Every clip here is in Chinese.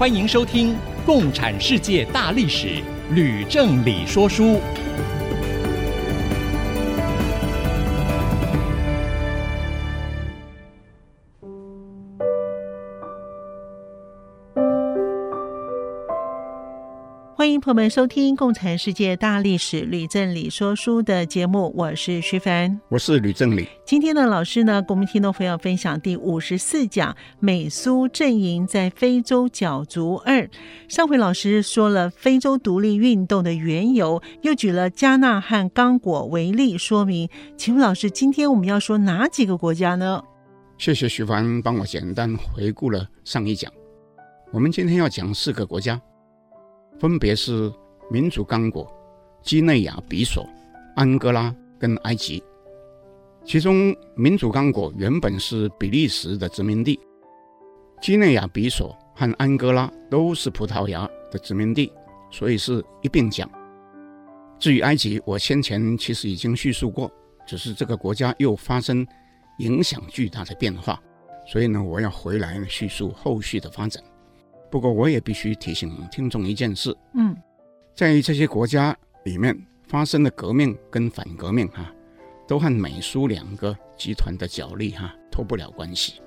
欢迎收听《共产世界大历史》，吕正理说书。欢迎朋友们收听《共产世界大历史》吕正理说书的节目，我是徐凡，我是吕正理。今天的老师呢，跟我们听众朋友分享第五十四讲美苏阵营在非洲角逐二。上回老师说了非洲独立运动的缘由，又举了加纳和刚果为例说明。请问老师，今天我们要说哪几个国家呢？谢谢徐凡帮我简单回顾了上一讲。我们今天要讲四个国家。分别是民主刚果、几内亚比索、安哥拉跟埃及。其中，民主刚果原本是比利时的殖民地，几内亚比索和安哥拉都是葡萄牙的殖民地，所以是一并讲。至于埃及，我先前其实已经叙述过，只是这个国家又发生影响巨大的变化，所以呢，我要回来叙述后续的发展。不过，我也必须提醒听众一件事：嗯，在这些国家里面发生的革命跟反革命，哈，都和美苏两个集团的角力，哈，脱不了关系。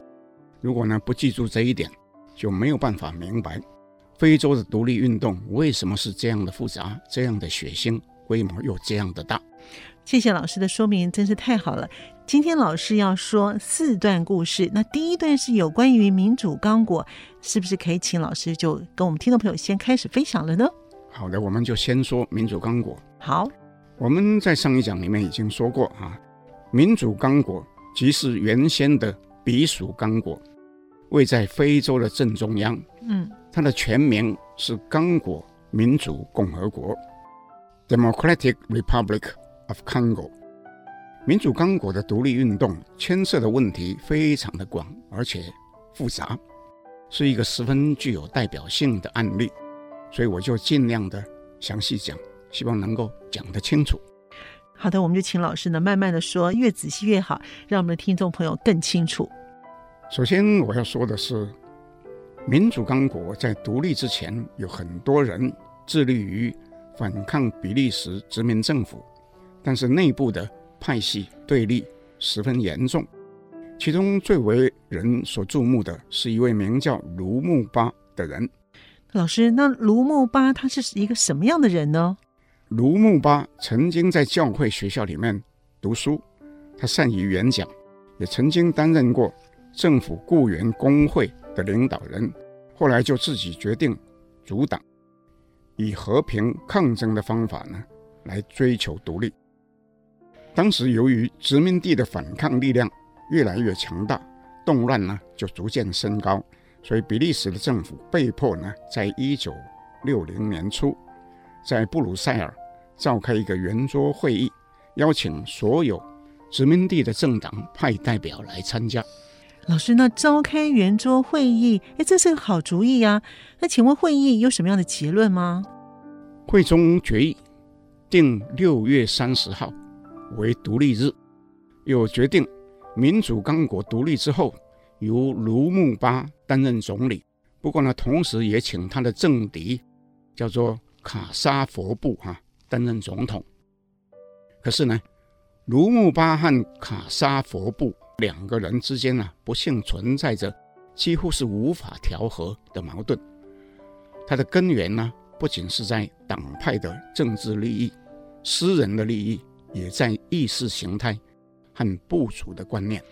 如果呢不记住这一点，就没有办法明白非洲的独立运动为什么是这样的复杂、这样的血腥、规模又这样的大。谢谢老师的说明，真是太好了。今天老师要说四段故事，那第一段是有关于民主刚果，是不是可以请老师就跟我们听众朋友先开始分享了呢？好的，我们就先说民主刚果。好，我们在上一讲里面已经说过啊，民主刚果即是原先的比属刚果，位在非洲的正中央。嗯，它的全名是刚果民主共和国 （Democratic Republic of Congo）。民主刚果的独立运动牵涉的问题非常的广，而且复杂，是一个十分具有代表性的案例，所以我就尽量的详细讲，希望能够讲得清楚。好的，我们就请老师呢慢慢的说，越仔细越好，让我们的听众朋友更清楚。首先我要说的是，民主刚果在独立之前，有很多人致力于反抗比利时殖民政府，但是内部的。派系对立十分严重，其中最为人所注目的是一位名叫卢木巴的人。老师，那卢木巴他是一个什么样的人呢？卢木巴曾经在教会学校里面读书，他善于演讲，也曾经担任过政府雇员工会的领导人。后来就自己决定阻挡，以和平抗争的方法呢来追求独立。当时由于殖民地的反抗力量越来越强大，动乱呢就逐渐升高，所以比利时的政府被迫呢，在一九六零年初，在布鲁塞尔召开一个圆桌会议，邀请所有殖民地的政党派代表来参加。老师，那召开圆桌会议，哎，这是个好主意啊！那请问会议有什么样的结论吗？会中决议定六月三十号。为独立日，又决定民主刚果独立之后，由卢木巴担任总理。不过呢，同时也请他的政敌叫做卡沙佛布哈担任总统。可是呢，卢木巴和卡沙佛布两个人之间呢，不幸存在着几乎是无法调和的矛盾。它的根源呢，不仅是在党派的政治利益、私人的利益。也在意识形态和部署的观念。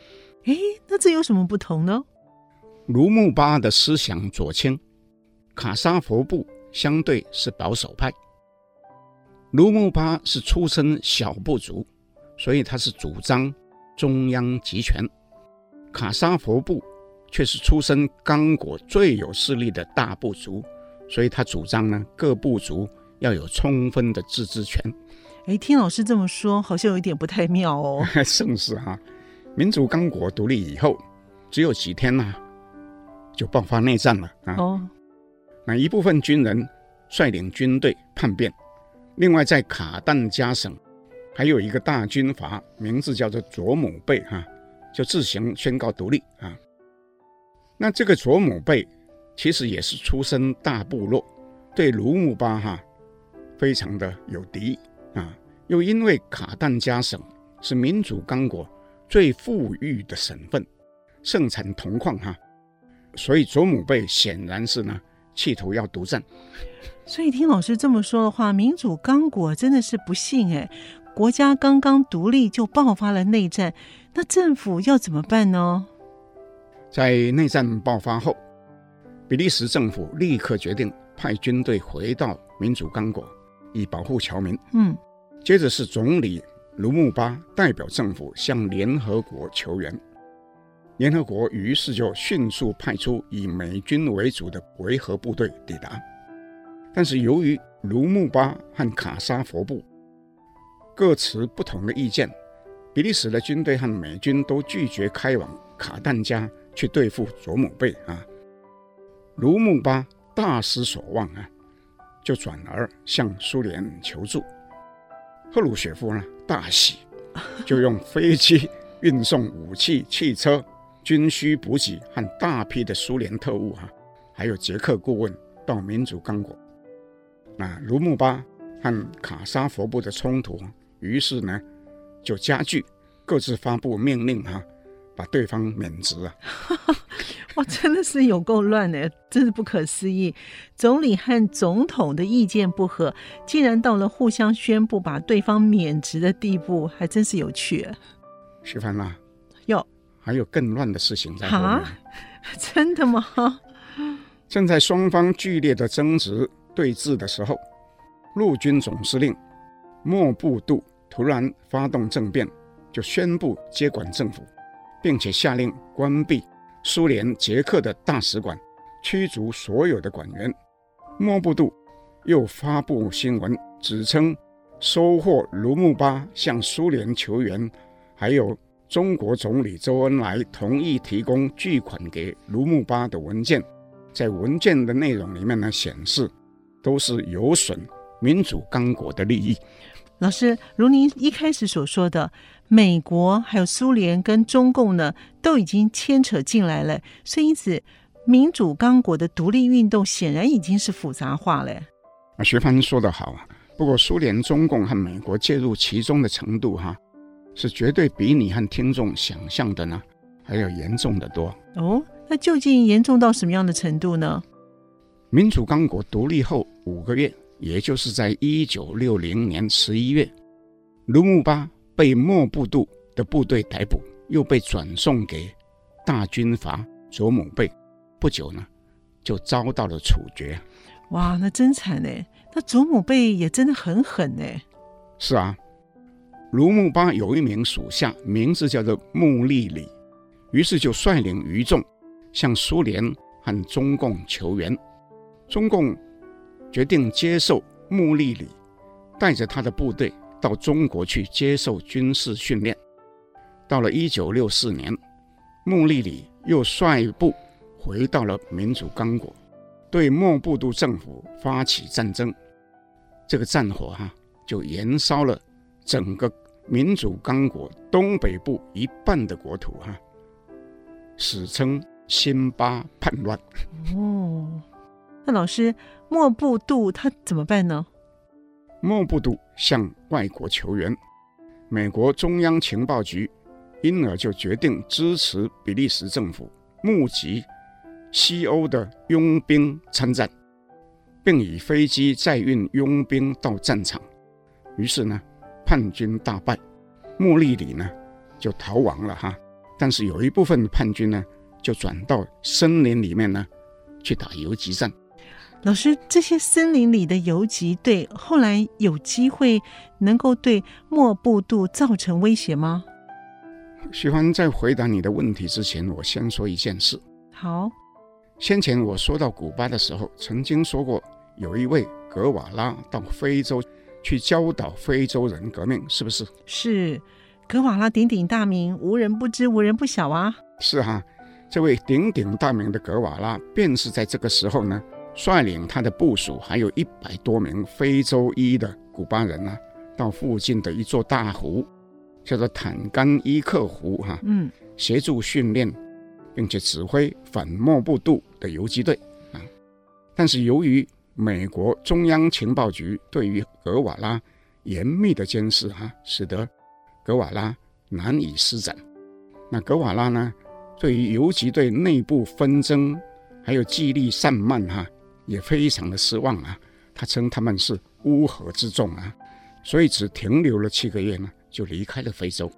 诶，那这有什么不同呢？卢木巴的思想左倾，卡沙佛部相对是保守派。卢木巴是出身小部族，所以他是主张中央集权；卡沙佛部却是出身刚果最有势力的大部族，所以他主张呢，各部族要有充分的自治权。哎，听老师这么说，好像有一点不太妙哦。正是哈，民主刚果独立以后，只有几天呐、啊，就爆发内战了啊。哦，那一部分军人率领军队叛变，另外在卡旦加省还有一个大军阀，名字叫做卓姆贝哈，就自行宣告独立啊。那这个卓姆贝其实也是出身大部落，对卢姆巴哈非常的有敌。啊，又因为卡旦加省是民主刚果最富裕的省份，盛产铜矿哈，所以祖母贝显然是呢企图要独占。所以听老师这么说的话，民主刚果真的是不幸哎，国家刚刚独立就爆发了内战，那政府要怎么办呢？在内战爆发后，比利时政府立刻决定派军队回到民主刚果。以保护侨民。嗯，接着是总理卢木巴代表政府向联合国求援，联合国于是就迅速派出以美军为主的维和部队抵达。但是由于卢木巴和卡沙佛部各持不同的意见，比利时的军队和美军都拒绝开往卡旦加去对付佐姆贝啊。卢木巴大失所望啊。就转而向苏联求助，赫鲁雪夫呢大喜，就用飞机运送武器、汽车、军需补给和大批的苏联特务哈，还有捷克顾问到民主刚果。那卢木巴和卡沙佛部的冲突，于是呢就加剧，各自发布命令哈，把对方免职啊。哇，真的是有够乱的，真是不可思议！总理和总统的意见不合，竟然到了互相宣布把对方免职的地步，还真是有趣。徐帆呐，哟，还有更乱的事情在。啊？真的吗？正在双方剧烈的争执对峙的时候，陆军总司令莫布杜突然发动政变，就宣布接管政府，并且下令关闭。苏联捷克的大使馆，驱逐所有的馆员。莫布杜又发布新闻，指称收获卢木巴向苏联求援，还有中国总理周恩来同意提供巨款给卢木巴的文件，在文件的内容里面呢，显示都是有损民主刚果的利益。老师，如您一开始所说的。美国还有苏联跟中共呢，都已经牵扯进来了，所以因此民主刚果的独立运动显然已经是复杂化了。啊，学帆说得好啊，不过苏联、中共和美国介入其中的程度哈，是绝对比你和听众想象的呢还要严重的多。哦，那究竟严重到什么样的程度呢？民主刚果独立后五个月，也就是在一九六零年十一月，卢木巴。被莫布杜的部队逮捕，又被转送给大军阀佐姆贝，不久呢，就遭到了处决。哇，那真惨呢！那祖姆贝也真的很狠呢。是啊，卢木巴有一名属下，名字叫做穆利里，于是就率领余众向苏联和中共求援。中共决定接受穆利里，带着他的部队。到中国去接受军事训练。到了一九六四年，穆利里又率部回到了民主刚果，对莫布杜政府发起战争。这个战火哈、就燃烧了整个民主刚果东北部一半的国土哈、史称辛巴叛乱。哦，那老师莫布杜他怎么办呢？莫布杜向外国求援，美国中央情报局因而就决定支持比利时政府募集西欧的佣兵参战，并以飞机载运佣兵到战场。于是呢，叛军大败，穆利里呢就逃亡了哈。但是有一部分叛军呢就转到森林里面呢去打游击战。老师，这些森林里的游击队后来有机会能够对莫布杜造成威胁吗？徐帆，在回答你的问题之前，我先说一件事。好，先前我说到古巴的时候，曾经说过有一位格瓦拉到非洲去教导非洲人革命，是不是？是，格瓦拉鼎鼎大名，无人不知，无人不晓啊。是哈，这位鼎鼎大名的格瓦拉，便是在这个时候呢，率领他的部属，还有一百多名非洲裔的古巴人呢、啊，到附近的一座大湖。叫做坦甘伊克湖哈，嗯，协助训练，并且指挥反莫布杜的游击队啊。但是由于美国中央情报局对于格瓦拉严密的监视哈，使得格瓦拉难以施展。那格瓦拉呢，对于游击队内部纷争还有纪律散漫哈，也非常的失望啊。他称他们是乌合之众啊，所以只停留了七个月呢。就离开了非洲，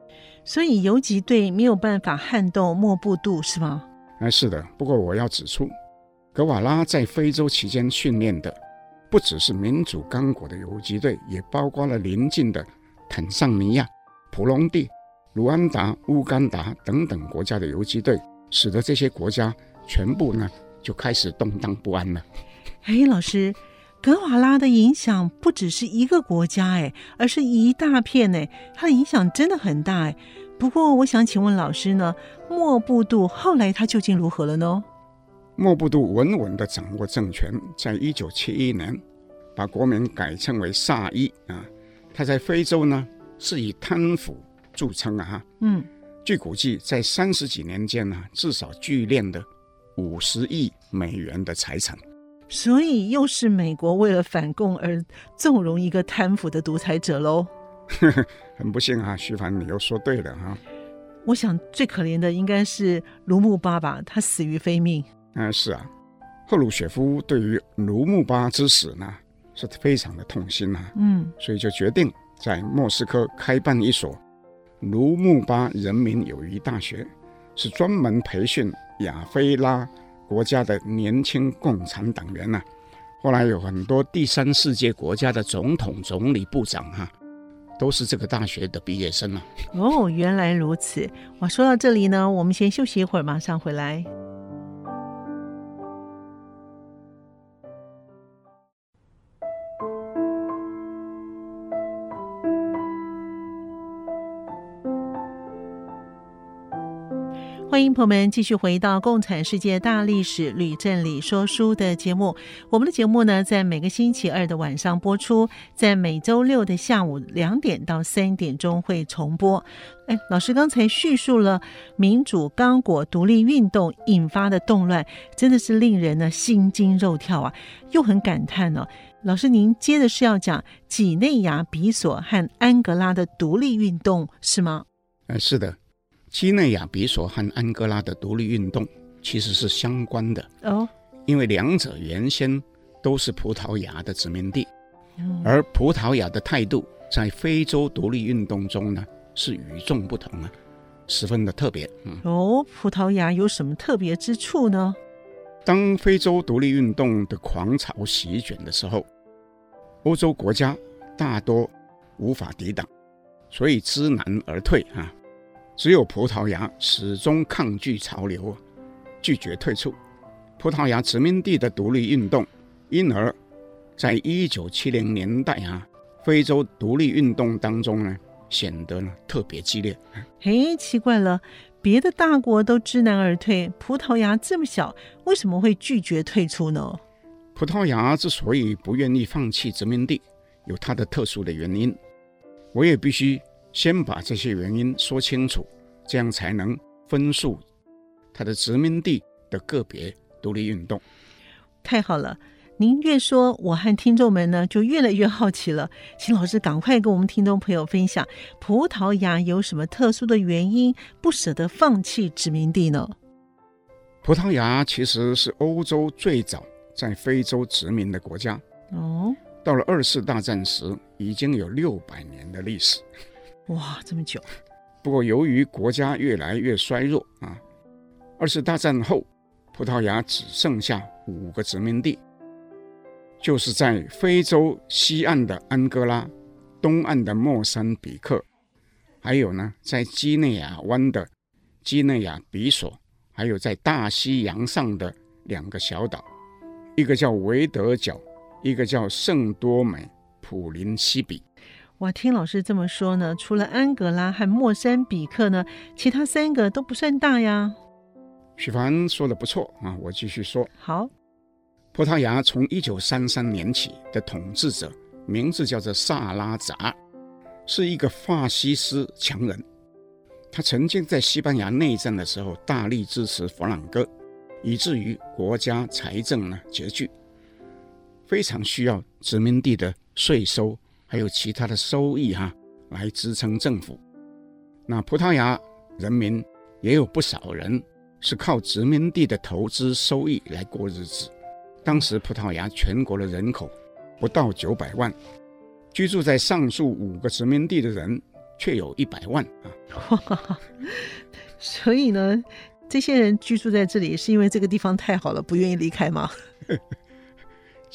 所以游击队没有办法撼动莫布杜，是吗？哎，是的。不过我要指出，格瓦拉在非洲期间训练的不只是民主刚果的游击队，也包括了邻近的坦桑尼亚、普隆地、卢安达、乌干达等等国家的游击队，使得这些国家全部呢就开始动荡不安了。哎，老师。格瓦拉的影响不只是一个国家哎，而是一大片哎，他的影响真的很大哎。不过，我想请问老师呢，莫布杜后来他究竟如何了呢？莫布杜稳稳地掌握政权，在一九七一年把国名改称为萨伊啊。他在非洲呢是以贪腐著称啊。嗯，据估计，在三十几年间呢，至少聚敛了五十亿美元的财产。所以又是美国为了反共而纵容一个贪腐的独裁者喽？很不幸啊，徐凡，你又说对了哈。我想最可怜的应该是卢木巴吧，他死于非命。嗯，是啊，赫鲁雪夫对于卢木巴之死呢是非常的痛心啊。嗯，所以就决定在莫斯科开办一所卢木巴人民友谊大学，是专门培训亚非拉。国家的年轻共产党员呐、后来有很多第三世界国家的总统、总理、部长哈、都是这个大学的毕业生啊。哦，原来如此。哇，说到这里呢，我们先休息一会儿，马上回来。迎朋友们继续回到《共产世界大历史吕振理说书》的节目。我们的节目呢，在每个星期二的晚上播出，在每周六的下午两点到三点钟会重播。哎，老师刚才叙述了民主刚果独立运动引发的动乱，真的是令人呢心惊肉跳啊，又很感叹呢、哦。老师，您接着是要讲几内亚比索和安哥拉的独立运动是吗？嗯，是的。几内亚比索和安哥拉的独立运动其实是相关的哦，因为两者原先都是葡萄牙的殖民地，而葡萄牙的态度在非洲独立运动中呢是与众不同啊，十分的特别。嗯，哦，葡萄牙有什么特别之处呢？当非洲独立运动的狂潮席卷的时候，欧洲国家大多无法抵挡，所以知难而退啊。只有葡萄牙始终抗拒潮流，拒绝退出。葡萄牙殖民地的独立运动，因而，在一九七零年代啊，非洲独立运动当中呢，显得呢特别激烈。嘿，奇怪了，别的大国都知难而退，葡萄牙这么小，为什么会拒绝退出呢？葡萄牙之所以不愿意放弃殖民地，有它的特殊的原因。我也必须。先把这些原因说清楚，这样才能分述它的殖民地的个别独立运动。太好了，您越说，我和听众们呢就越来越好奇了。请老师赶快跟我们听众朋友分享，葡萄牙有什么特殊的原因不舍得放弃殖民地呢？葡萄牙其实是欧洲最早在非洲殖民的国家。哦，到了二次大战时，已经有六百年的历史。哇，这么久！不过由于国家越来越衰弱啊，二次大战后，葡萄牙只剩下五个殖民地，就是在非洲西岸的安哥拉、东岸的莫桑比克，还有呢，在几内亚湾的几内亚比索还有在大西洋上的两个小岛，一个叫维德角，一个叫圣多美普林西比。哇，听老师这么说呢，除了安哥拉和莫桑比克呢，其他三个都不算大呀。许凡说的不错啊，我继续说。好，葡萄牙从一九三三年起的统治者名字叫做萨拉扎，是一个法西斯强人。他曾经在西班牙内战的时候大力支持弗朗哥，以至于国家财政呢拮据，非常需要殖民地的税收还有其他的收益哈来支撑政府。那葡萄牙人民也有不少人是靠殖民地的投资收益来过日子。当时葡萄牙全国的人口不到九百万，居住在上述五个殖民地的人。却有一百万啊！所以呢，这些人居住在这里，是因为这个地方太好了，不愿意离开吗？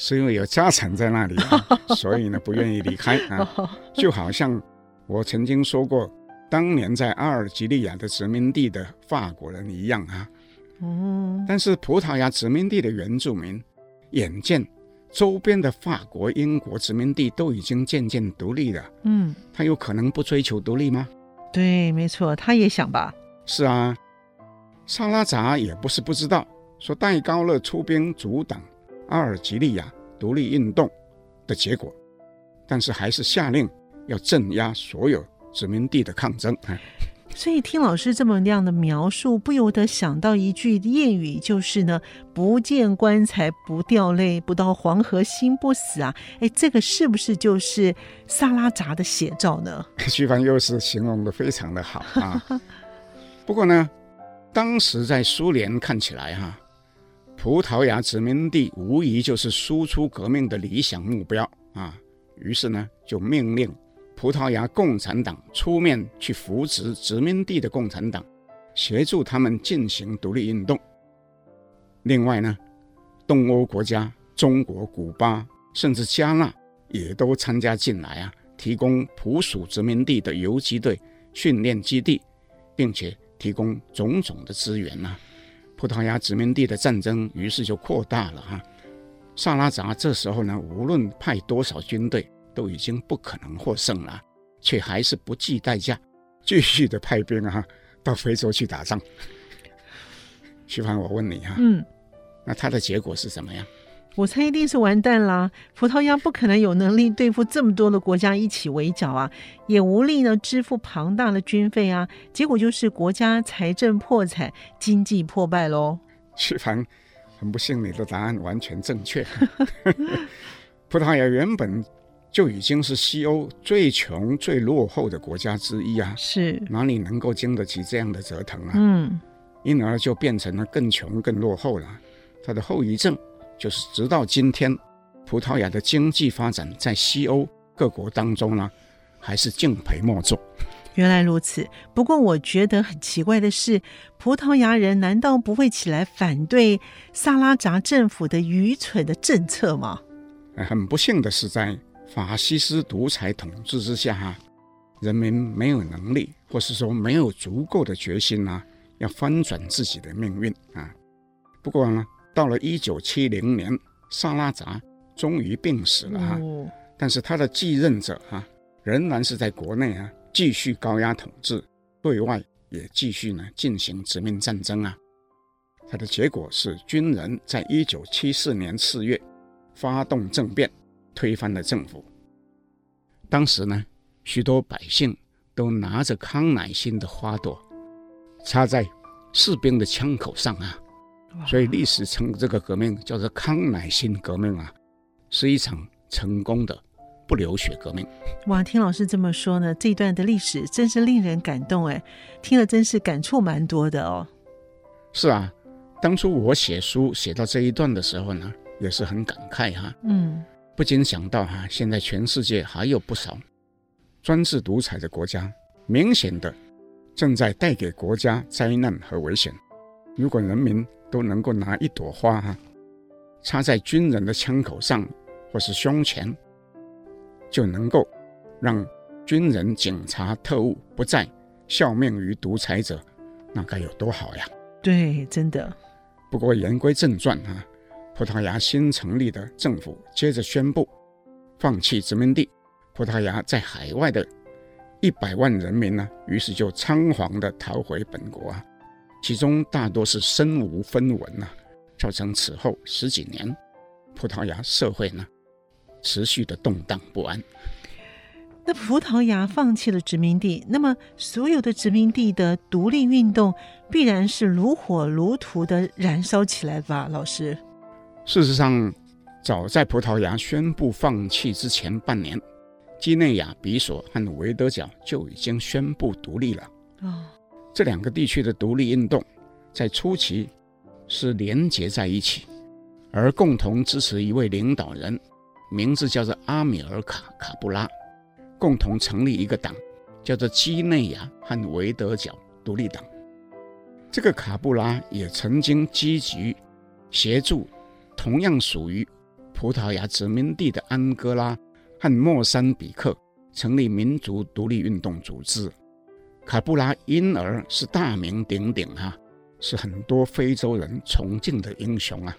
是因为有家产在那里啊，所以呢，不愿意离开啊。就好像我曾经说过，当年在阿尔及利亚的殖民地的法国人一样啊。嗯。但是葡萄牙殖民地的原住民，眼见。周边的法国、英国殖民地都已经渐渐独立了，嗯，他有可能不追求独立吗？对，没错，他也想吧。是啊，萨拉扎也不是不知道，说戴高乐出兵阻挡阿尔及利亚独立运动的结果，但是还是下令要镇压所有殖民地的抗争。所以听老师这么样的描述，不由得想到一句谚语，就是呢，“不见棺材不掉泪，不到黄河心不死”啊！哎，这个是不是就是萨拉扎的写照呢？徐帆又是形容的非常的好啊。不过呢，当时在苏联看起来哈、啊，葡萄牙殖民地无疑就是输出革命的理想目标啊。于是呢，就命令。葡萄牙共产党出面去扶植殖民地的共产党，协助他们进行独立运动。另外呢，东欧国家中国、古巴甚至加纳也都参加进来啊，提供葡属殖民地的游击队训练基地，并且提供种种的资源呐、啊。葡萄牙殖民地的战争于是就扩大了哈、啊。萨拉扎这时候呢，无论派多少军队。都已经不可能获胜了，却还是不计代价，继续的派兵啊，到非洲去打仗。徐凡，我问你哈，嗯，那他的结果是怎么样？我猜一定是完蛋啦！葡萄牙不可能有能力对付这么多的国家一起围剿啊，也无力呢支付庞大的军费啊，结果就是国家财政破产，经济破败喽。徐凡，很不幸，你的答案完全正确。葡萄牙原本。就已经是西欧最穷、最落后的国家之一啊！是哪里能够经得起这样的折腾啊？嗯，因而就变成了更穷、更落后了。它的后遗症就是，直到今天，葡萄牙的经济发展在西欧各国当中呢，还是敬陪末座。原来如此。不过我觉得很奇怪的是，葡萄牙人难道不会起来反对萨拉扎政府的愚蠢的政策吗？很不幸的是，在法西斯独裁统治之下，哈，人民没有能力，或是说没有足够的决心呐，要翻转自己的命运啊。不过呢，到了一九七零年，萨拉扎终于病死了哈，但是他的继任者哈，仍然是在国内啊继续高压统治，对外也继续呢进行殖民战争啊。他的结果是，军人在一九七四年四月发动政变。推翻了政府。当时呢，许多百姓都拿着康乃馨的花朵插在士兵的枪口上啊，所以历史称这个革命叫做康乃馨革命啊，是一场成功的不流血革命。哇，听老师这么说呢，这一段的历史真是令人感动哎，听了真是感触蛮多的哦。是啊，当初我写书写到这一段的时候呢，也是很感慨哈。嗯。不禁想到哈，现在全世界还有不少专制独裁的国家，明显的正在带给国家灾难和危险。如果人民都能够拿一朵花哈，插在军人的枪口上或是胸前，就能够让军人、警察、特务不再效命于独裁者，那该有多好呀！对，真的。不过言归正传啊，葡萄牙新成立的政府接着宣布放弃殖民地，葡萄牙在海外的一百万人民呢，于是就仓皇的逃回本国啊，其中大多是身无分文呐、啊，造成此后十几年葡萄牙社会呢持续的动荡不安。那葡萄牙放弃了殖民地，那么所有的殖民地的独立运动必然是如火如荼的燃烧起来吧？老师，事实上，早在葡萄牙宣布放弃之前半年，基内亚比索和维德角就已经宣布独立了。哦，这两个地区的独立运动在初期是连结在一起，而共同支持一位领导人，名字叫做阿米尔卡卡布拉。共同成立一个党，叫做几内亚和维德角独立党。这个卡布拉也曾经积极协助同样属于葡萄牙殖民地的安哥拉和莫桑比克成立民族独立运动组织。卡布拉因而是大名鼎鼎哈、啊，是很多非洲人崇敬的英雄啊。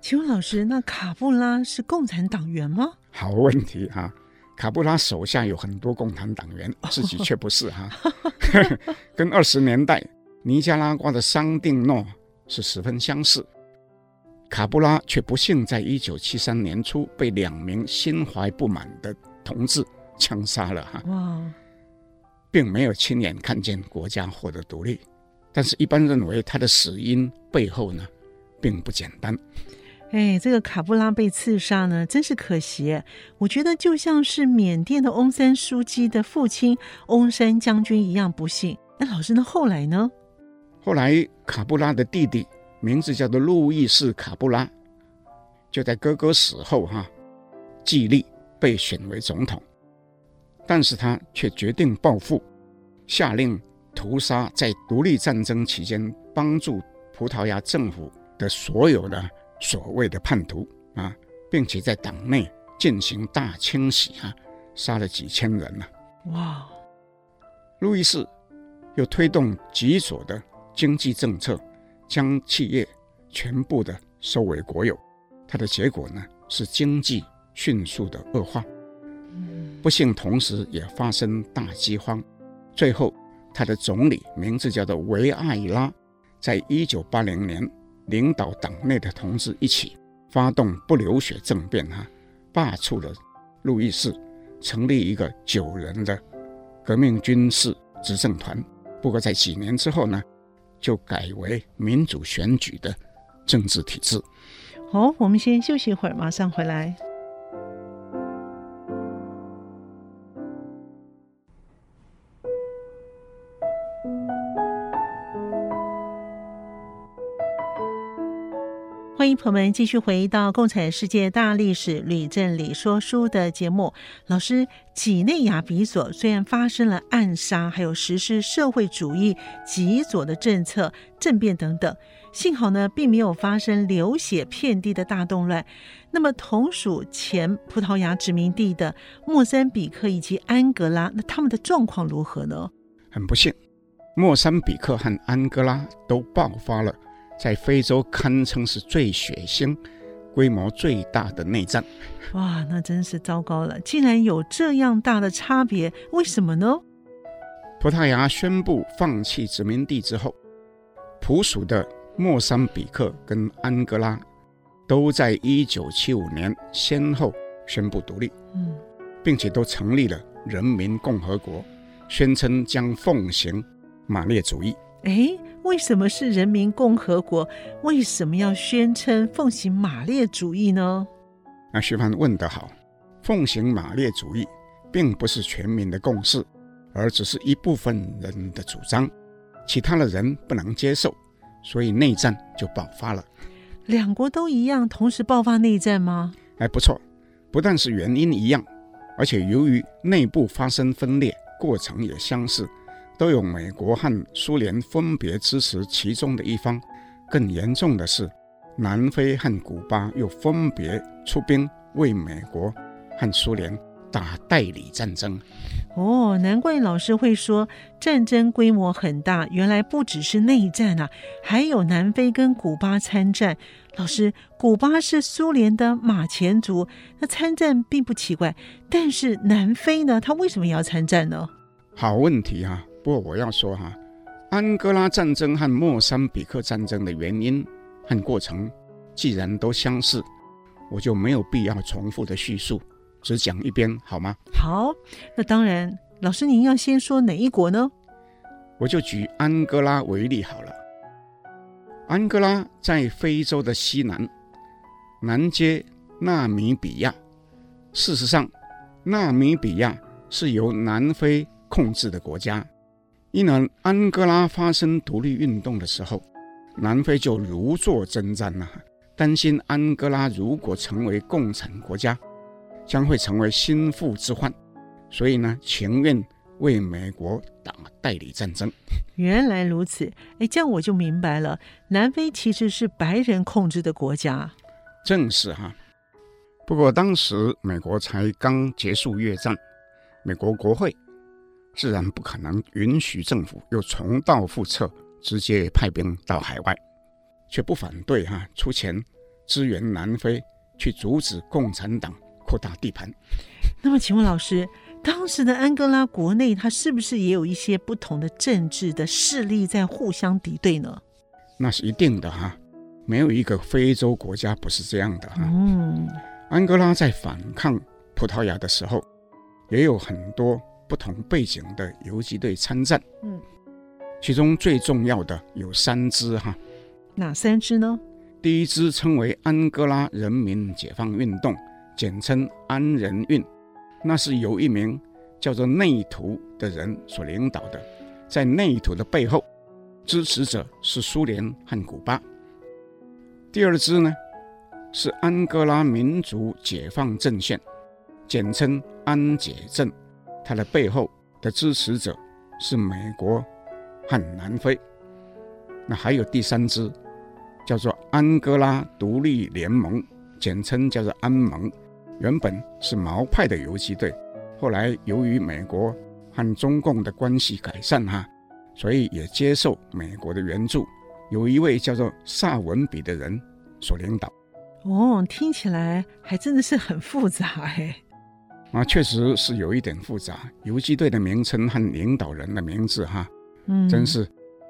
请问老师，那卡布拉是共产党员吗？好问题哈、啊。卡布拉手下有很多共产党员，自己却不是哈，跟二十年代尼加拉瓜的桑定诺是十分相似。卡布拉却不幸在一九七三年初被两名心怀不满的同志枪杀了哈，哇，并没有亲眼看见国家获得独立，但是一般认为他的死因背后呢，并不简单。哎，这个卡布拉被刺杀呢，真是可惜。我觉得就像是缅甸的翁山书记的父亲翁山将军一样不幸。那老师，那后来呢？后来卡布拉的弟弟名字叫做路易斯卡布拉，就在哥哥死后哈，继立被选为总统，但是他却决定报复，下令屠杀在独立战争期间帮助葡萄牙政府的所有的。所谓的叛徒啊，并且在党内进行大清洗啊，杀了几千人呢、啊。哇！路易斯又推动极左的经济政策，将企业全部的收为国有。它的结果呢，是经济迅速的恶化。不幸同时也发生大饥荒。最后，他的总理名字叫做维艾拉，在一九八零年。领导党内的同志一起发动不流血政变，哈，罢黜了路易士，成立一个九人的革命军事执政团。不过在几年之后呢，就改为民主选举的政治体制。好，我们先休息一会儿，马上回来。欢迎朋友们继续回到《共产世界大历史吕正理说书》的节目。老师，几内亚比索虽然发生了暗杀，还有实施社会主义极左的政策、政变等等，幸好呢，并没有发生流血遍地的大动乱。那么，同属前葡萄牙殖民地的莫桑比克以及安哥拉，那他们的状况如何呢？很不幸，莫桑比克和安哥拉都爆发了。在非洲堪称是最血腥、规模最大的内战。哇，那真是糟糕了！竟然有这样大的差别，为什么呢？葡萄牙宣布放弃殖民地之后，葡属的莫桑比克跟安哥拉都在一九七五年先后宣布独立，嗯，并且都成立了人民共和国，宣称将奉行马列主义。哎，为什么是人民共和国？为什么要宣称奉行马列主义呢？那徐帆问得好，奉行马列主义并不是全民的共识，而只是一部分人的主张，其他的人不能接受，所以内战就爆发了。两国都一样，同时爆发内战吗？哎，不错，不但是原因一样，而且由于内部发生分裂，过程也相似。都有美国和苏联分别支持其中的一方，更严重的是，南非和古巴又分别出兵为美国和苏联打代理战争。哦，难怪老师会说战争规模很大，原来不只是内战啊，还有南非跟古巴参战。老师，古巴是苏联的马前卒，那参战并不奇怪，但是南非呢，他为什么要参战呢？好问题哈、啊，不过我要说哈、啊，安哥拉战争和莫桑比克战争的原因和过程，既然都相似，我就没有必要重复的叙述。只讲一边好吗？好，那当然，老师您要先说哪一国呢？我就举安哥拉为例好了。安哥拉在非洲的西南，南接纳米比亚。事实上，纳米比亚是由南非控制的国家。因而，安哥拉发生独立运动的时候，南非就如坐针毡呐，担心安哥拉如果成为共产国家。将会成为心腹之患，所以呢，情愿为美国打代理战争。原来如此，哎，这样我就明白了。南非其实是白人控制的国家，正是哈。不过当时美国才刚结束越战，美国国会自然不可能允许政府又重蹈覆辙，直接派兵到海外，却不反对哈出钱支援南非，去阻止共产党。扩大地盘。那么，请问老师，当时的安哥拉国内，它是不是也有一些不同的政治的势力在互相敌对呢？那是一定的哈，没有一个非洲国家不是这样的哈。嗯，安哥拉在反抗葡萄牙的时候，也有很多不同背景的游击队参战。嗯，其中最重要的有三支哈。哪三支呢？第一支称为安哥拉人民解放运动。简称安人运，那是由一名叫做内图的人所领导的。在内图的背后，支持者是苏联和古巴。第二支呢，是安哥拉民族解放阵线，简称安解阵，它的背后的支持者是美国和南非。那还有第三支，叫做安哥拉独立联盟，简称叫做安盟。原本是毛派的游击队，后来由于美国和中共的关系改善哈，所以也接受美国的援助，有一位叫做萨文比的人所领导。哦，听起来还真的是很复杂哎。啊，确实是有一点复杂。游击队的名称和领导人的名字哈，嗯，真是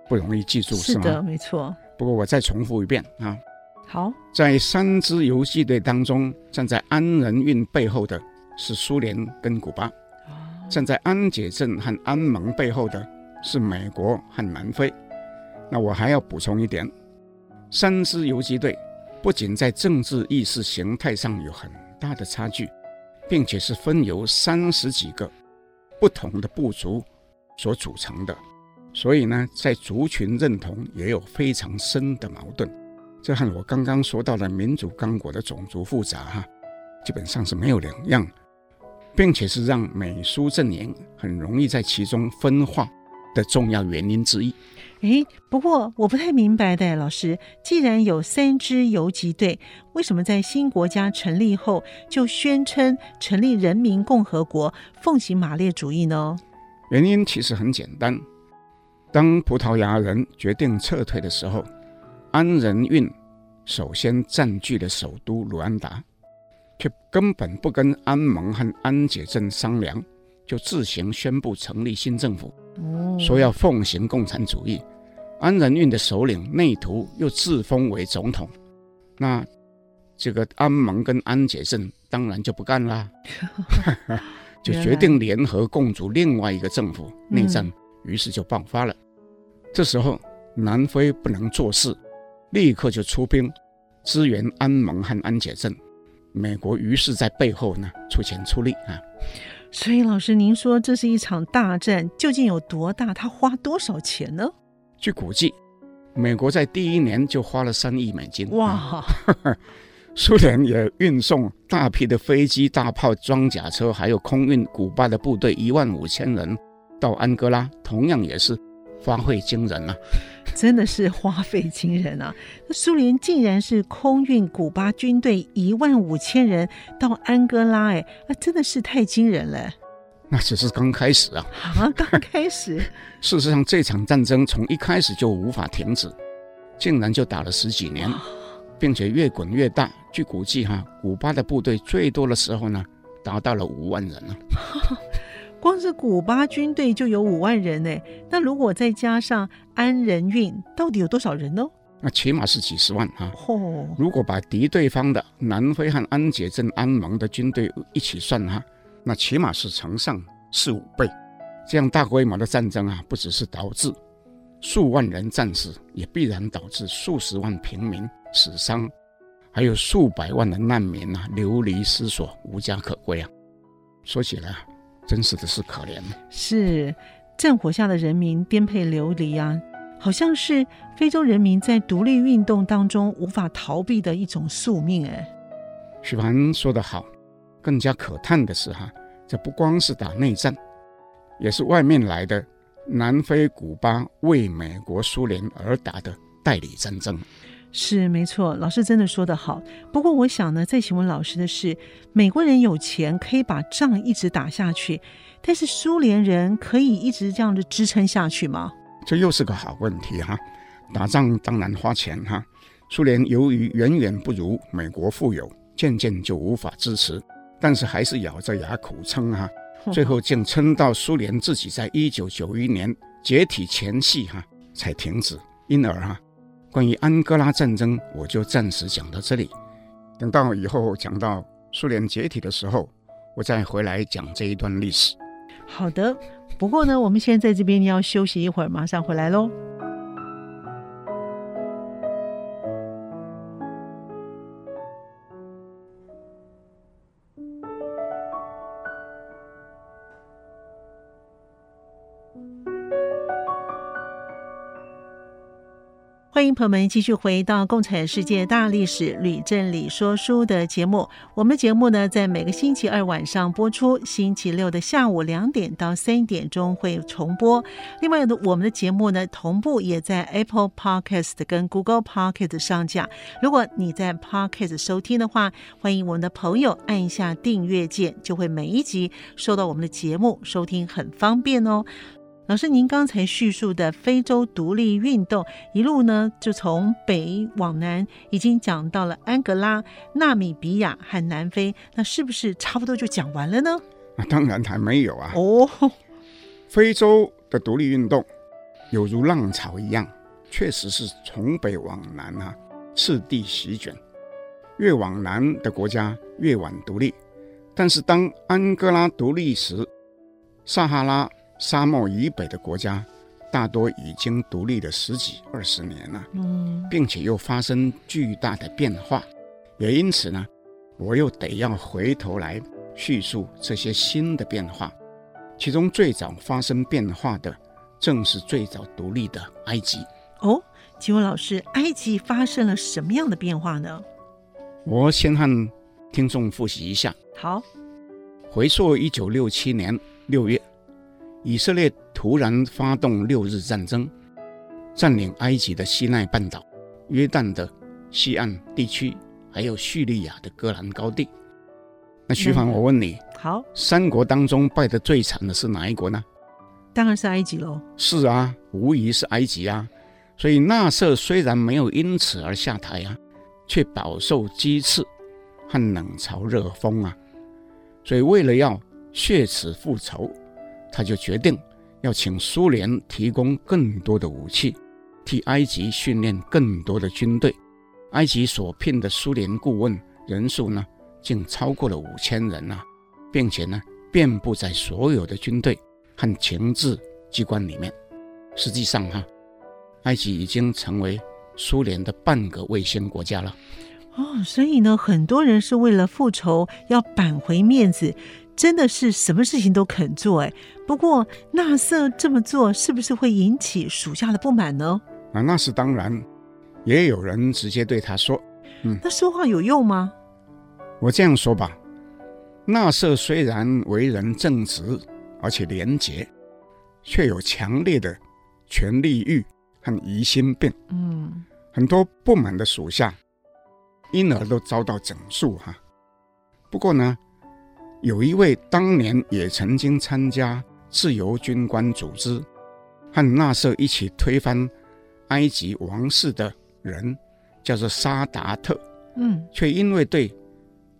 不容易记住，是吗？是的，没错。不过我再重复一遍啊。好，在三支游击队当中，站在安仁运背后的是苏联跟古巴；站在安解镇和安盟背后的是美国和南非。那我还要补充一点，三支游击队不仅在政治意识形态上有很大的差距，并且是分由三十几个不同的部族所组成的，所以呢，在族群认同也有非常深的矛盾。这和我刚刚说到的民主刚果的种族复杂哈，基本上是没有两样，并且是让美苏阵营很容易在其中分化的重要原因之一。诶，不过我不太明白的，老师，既然有三支游击队，为什么在新国家成立后就宣称成立人民共和国，奉行马列主义呢？原因其实很简单，当葡萄牙人决定撤退的时候。安人运首先占据了首都卢安达，却根本不跟安盟和安解阵商量，就自行宣布成立新政府，说要奉行共产主义。安仁运的首领内图又自封为总统，那这个安盟跟安杰镇当然就不干啦，就决定联合共组另外一个政府，内战于是就爆发了。这时候南非不能做事。立刻就出兵支援安盟和安杰镇，美国于是在背后呢出钱出力啊。所以老师，您说这是一场大战，究竟有多大？他花多少钱呢？据估计，美国在第一年就花了三亿美金。哇！苏联也运送大批的飞机、大炮、装甲车，还有空运古巴的部队一万五千人到安哥拉，同样也是花费惊人啊。真的是花费惊人啊！那苏联竟然是空运古巴军队一万五千人到安哥拉，哎，啊，真的是太惊人了。那只是刚开始啊！啊，刚开始。事实上，这场战争从一开始就无法停止，竟然就打了十几年，并且越滚越大。据估计，哈，古巴的部队最多的时候呢，达到了五万人了。光是古巴军队就有五万人呢，那如果再加上安仁运，到底有多少人呢？那起码是几十万啊。哦，如果把敌对方的南非和安杰镇安盟的军队一起算哈。那起码是乘上四五倍，这样大规模的战争啊，不只是导致数万人战死，也必然导致数十万平民死伤，还有数百万的难民啊流离失所、无家可归啊。说起来，真是的是可怜。是战火下的人民颠沛流离啊，好像是非洲人民在独立运动当中无法逃避的一种宿命。哎，许凡说得好。更加可叹的是，哈，这不光是打内战，也是外面来的南非、古巴为美国、苏联而打的代理战争。是没错，老师真的说得好。不过，我想呢，再请问老师的是，美国人有钱可以把仗一直打下去，但是苏联人可以一直这样的支撑下去吗？这又是个好问题哈。打仗当然花钱哈，苏联由于远远不如美国富有，渐渐就无法支持。但是还是咬着牙苦撑哈、啊，最后竟撑到苏联自己在一九九一年解体前夕哈、啊、才停止。因而哈、啊，关于安哥拉战争，我就暂时讲到这里。等到以后讲到苏联解体的时候，我再回来讲这一段历史。好的，不过呢，我们现在在这边要休息一会儿，马上回来喽。欢迎朋友们继续回到《共产世界大历史吕振理说书》的节目。我们的节目呢，在每个星期二晚上播出，星期六的下午两点到三点钟会重播。另外呢，我们的节目呢，同步也在 Apple Podcast 跟 Google Podcast 上架。如果你在 Podcast 收听的话，欢迎我们的朋友按一下订阅键，就会每一集收到我们的节目，收听很方便哦。老师，您刚才叙述的非洲独立运动，一路呢就从北往南，已经讲到了安哥拉、纳米比亚和南非，那是不是差不多就讲完了呢？啊，当然还没有啊。哦，非洲的独立运动有如浪潮一样，确实是从北往南啊，次第席卷，越往南的国家越晚独立。但是当安哥拉独立时，撒哈拉。沙漠以北的国家，大多已经独立了十几二十年了，嗯，并且又发生巨大的变化，也因此呢，我又得要回头来叙述这些新的变化。其中最早发生变化的，正是最早独立的埃及。哦，请问老师，埃及发生了什么样的变化呢？我先和听众复习一下。好，回溯一九六七年六月。以色列突然发动六日战争，占领埃及的西奈半岛、约旦的西岸地区，还有叙利亚的戈兰高地。那徐凡，我问你，好，三国当中败得最惨的是哪一国呢？当然是埃及喽。是啊，无疑是埃及啊。所以纳瑟虽然没有因此而下台啊，却饱受讥刺和冷嘲热讽啊。所以为了要血耻复仇。他就决定要请苏联提供更多的武器，替埃及训练更多的军队。埃及所聘的苏联顾问人数呢，竟超过了五千人呐、并且呢，遍布在所有的军队和情治机关里面。实际上哈，埃及已经成为苏联的半个卫星国家了。哦，所以呢，很多人是为了复仇，要扳回面子。真的是什么事情都肯做哎，不过纳瑟这么做是不是会引起属下的不满呢？啊，那是当然，也有人直接对他说：“嗯，那说话有用吗？”我这样说吧，纳瑟虽然为人正直而且廉洁，却有强烈的权力欲和疑心病。嗯，很多不满的属下因而都遭到整肃哈。不过呢。有一位当年也曾经参加自由军官组织，和纳瑟一起推翻埃及王室的人，叫做沙达特。嗯，却因为对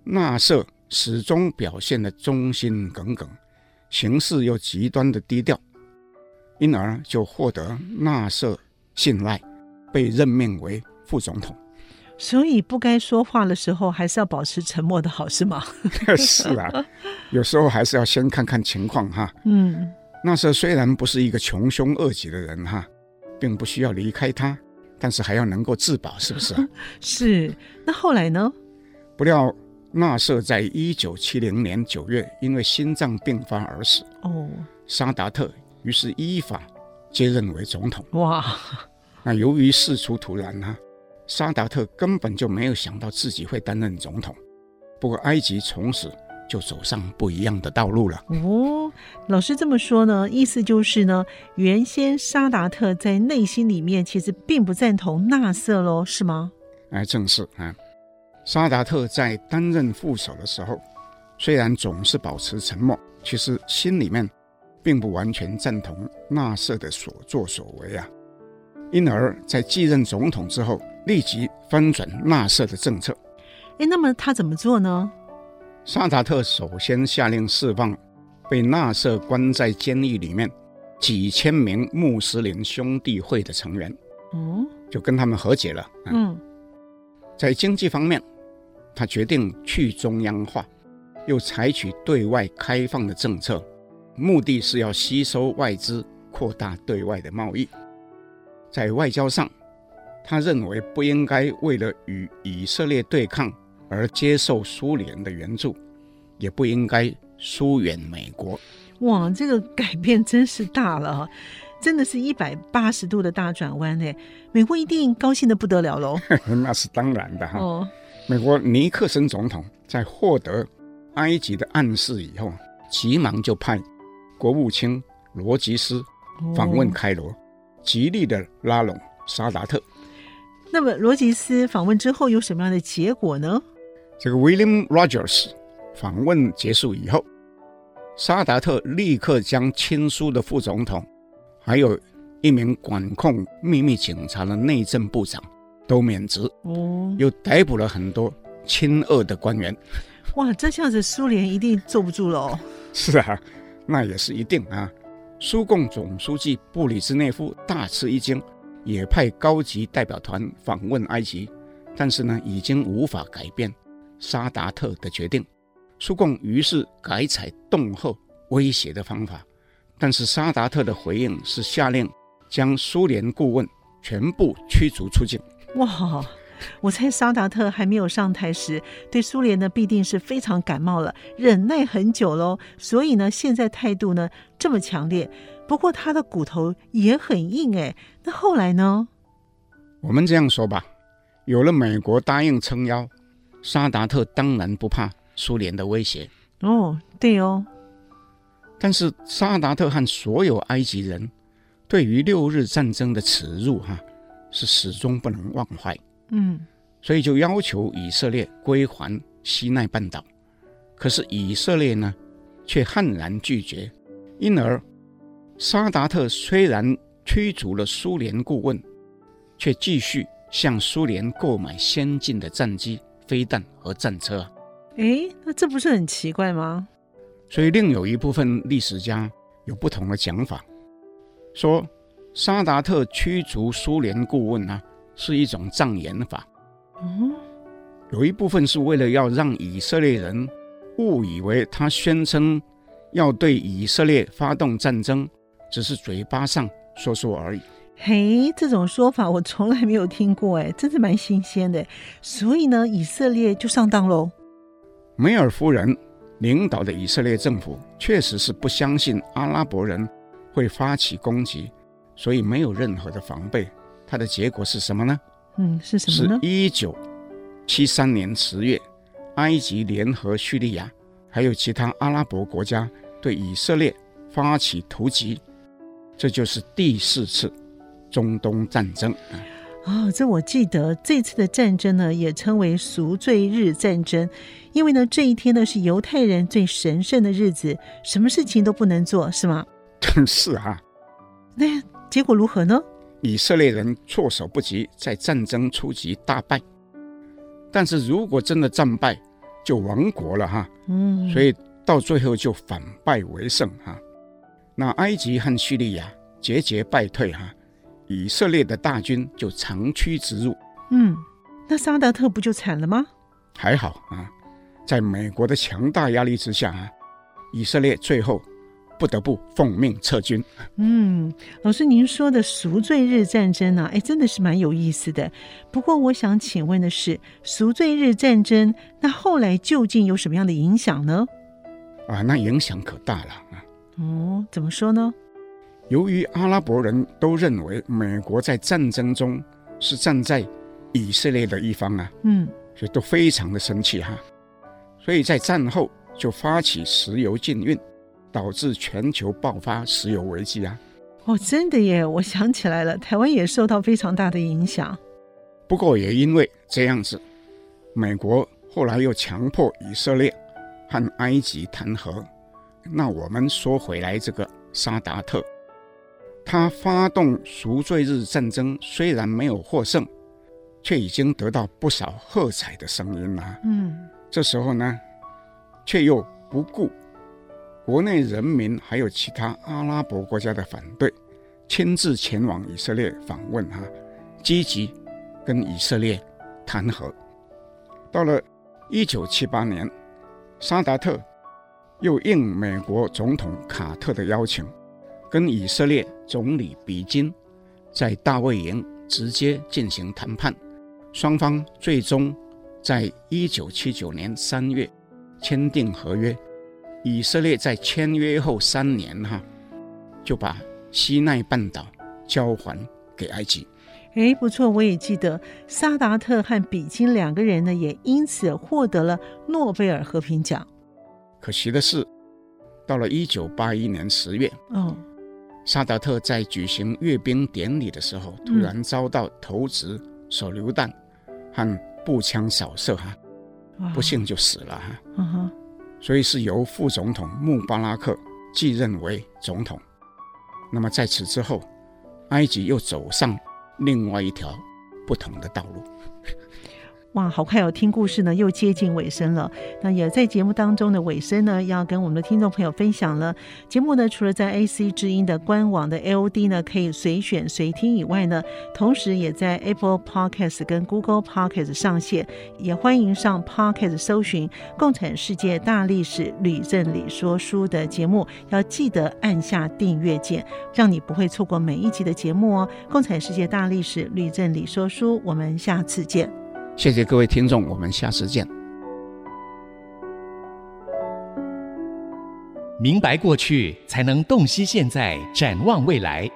纳瑟始终表现的忠心耿耿，行事又极端的低调，因而就获得纳瑟信赖，被任命为副总统。所以不该说话的时候，还是要保持沉默的好，是吗？是啊，有时候还是要先看看情况哈。嗯，纳瑟虽然不是一个穷凶恶极的人哈，并不需要离开他。但是还要能够自保，是不是啊？是。那后来呢？不料纳瑟在一九七零年九月因为心脏病发而死。哦。沙达特于是依法接任为总统。哇！那由于事出突然呢，沙达特根本就没有想到自己会担任总统。不过埃及从此。就走上不一样的道路了。哦，老师这么说呢，意思就是呢，原先沙达特在内心里面其实并不赞同纳瑟喽，是吗？哎，正是啊。沙达特在担任副手的时候，虽然总是保持沉默，其实心里面并不完全赞同纳瑟的所作所为啊。因而，在继任总统之后，立即翻转纳粹的政策。哎，那么他怎么做呢？萨达特首先下令释放被纳粹关在监狱里面几千名穆斯林兄弟会的成员，嗯，就跟他们和解了。嗯，在经济方面，他决定去中央化，又采取对外开放的政策，目的是要吸收外资，扩大对外的贸易。在外交上，他认为不应该为了与以色列对抗。而接受苏联的援助，也不应该疏远美国。哇，这个改变真是大了，真的是一百八十度的大转弯呢！美国一定高兴的不得了喽。那是当然的哈。哦，美国尼克森总统在获得埃及的暗示以后，急忙就派国务卿罗吉斯访问开罗，极力的拉拢沙达特。那么罗杰斯访问之后有什么样的结果呢？这个 William Rogers 访问结束以后，沙达特立刻将亲苏的副总统，还有一名管控秘密警察的内政部长都免职，哦，又逮捕了很多亲俄的官员。哇，这下子苏联一定坐不住了哦。是啊，那也是一定啊。苏共总书记布里兹内夫大吃一惊，也派高级代表团访问埃及，但是呢，已经无法改变。沙达特的决定，苏共于是改采恫吓威胁的方法，但是沙达特的回应是下令将苏联顾问全部驱逐出境。哇！我猜沙达特还没有上台时，对苏联呢必定是非常感冒了，忍耐很久喽。所以呢，现在态度呢这么强烈。不过他的骨头也很硬哎。那后来呢？我们这样说吧，有了美国答应撑腰。沙达特当然不怕苏联的威胁哦，对哦。但是沙达特和所有埃及人对于六日战争的耻辱，哈，是始终不能忘怀。嗯，所以就要求以色列归还西奈半岛。可是以色列呢，却悍然拒绝。因而，沙达特虽然驱逐了苏联顾问，却继续向苏联购买先进的战机。飞弹和战车，哎，那这不是很奇怪吗？所以另有一部分历史家有不同的讲法，说沙达特驱逐苏联顾问呢、啊，是一种障眼法。嗯，有一部分是为了要让以色列人误以为他宣称要对以色列发动战争，只是嘴巴上说说而已。嘿，这种说法我从来没有听过，哎，真是蛮新鲜的。所以呢，以色列就上当喽。梅尔夫人领导的以色列政府确实是不相信阿拉伯人会发起攻击，所以没有任何的防备。它的结果是什么呢？嗯，是什么呢？是一九七三年十月，埃及联合叙利亚还有其他阿拉伯国家对以色列发起突击，这就是第四次。中东战争哦，这我记得，这次的战争呢，也称为赎罪日战争，因为呢，这一天呢是犹太人最神圣的日子，什么事情都不能做，是吗？是啊。那结果如何呢？以色列人措手不及，在战争初期大败。但是如果真的战败，就亡国了哈。嗯。所以到最后就反败为胜哈。那埃及和叙利亚节节败退哈。以色列的大军就长驱直入，嗯，那萨达特不就惨了吗？还好啊，在美国的强大压力之下啊，以色列最后不得不奉命撤军。嗯，老师您说的赎罪日战争呢、啊？哎，真的是蛮有意思的。不过我想请问的是，赎罪日战争那后来究竟有什么样的影响呢？啊，那影响可大了啊。哦，怎么说呢？由于阿拉伯人都认为美国在战争中是站在以色列的一方啊，嗯，所以都非常的生气哈，所以在战后就发起石油禁运，导致全球爆发石油危机啊。哦，真的耶！我想起来了，台湾也受到非常大的影响。不过也因为这样子，美国后来又强迫以色列和埃及谈和。那我们说回来，这个萨达特。他发动赎罪日战争，虽然没有获胜，却已经得到不少喝彩的声音了。嗯，这时候呢，却又不顾国内人民还有其他阿拉伯国家的反对，亲自前往以色列访问，哈，积极跟以色列谈和。到了一九七八年，萨达特又应美国总统卡特的邀请。跟以色列总理比金在大卫营直接进行谈判，双方最终在一九七九年三月签订合约。以色列在签约后三年哈，就把西奈半岛交还给埃及。哎，不错，我也记得萨达特和比金两个人呢，也因此获得了诺贝尔和平奖。可惜的是，到了一九八一年十月，哦。萨达特在举行阅兵典礼的时候，突然遭到投掷手榴弹和步枪扫射，哈，不幸就死了，哈。所以是由副总统穆巴拉克继任为总统。那么在此之后，埃及又走上另外一条不同的道路。哇，好快哦！听故事呢，又接近尾声了。那也在节目当中的尾声呢，要跟我们的听众朋友分享了。节目呢，除了在 AC 之音的官网的 AOD 呢可以随选随听以外呢，同时也在 Apple Podcast 跟 Google Podcast 上线。也欢迎上 Podcast 搜寻《共产世界大历史吕正理说书》的节目，要记得按下订阅键，让你不会错过每一集的节目哦。《共产世界大历史吕正理说书》，我们下次见。谢谢各位听众，我们下次见。明白过去，才能洞悉现在，展望未来。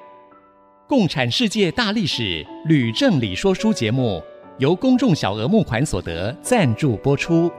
共产世界大历史吕正理说书节目，由公众小额募款所得赞助播出。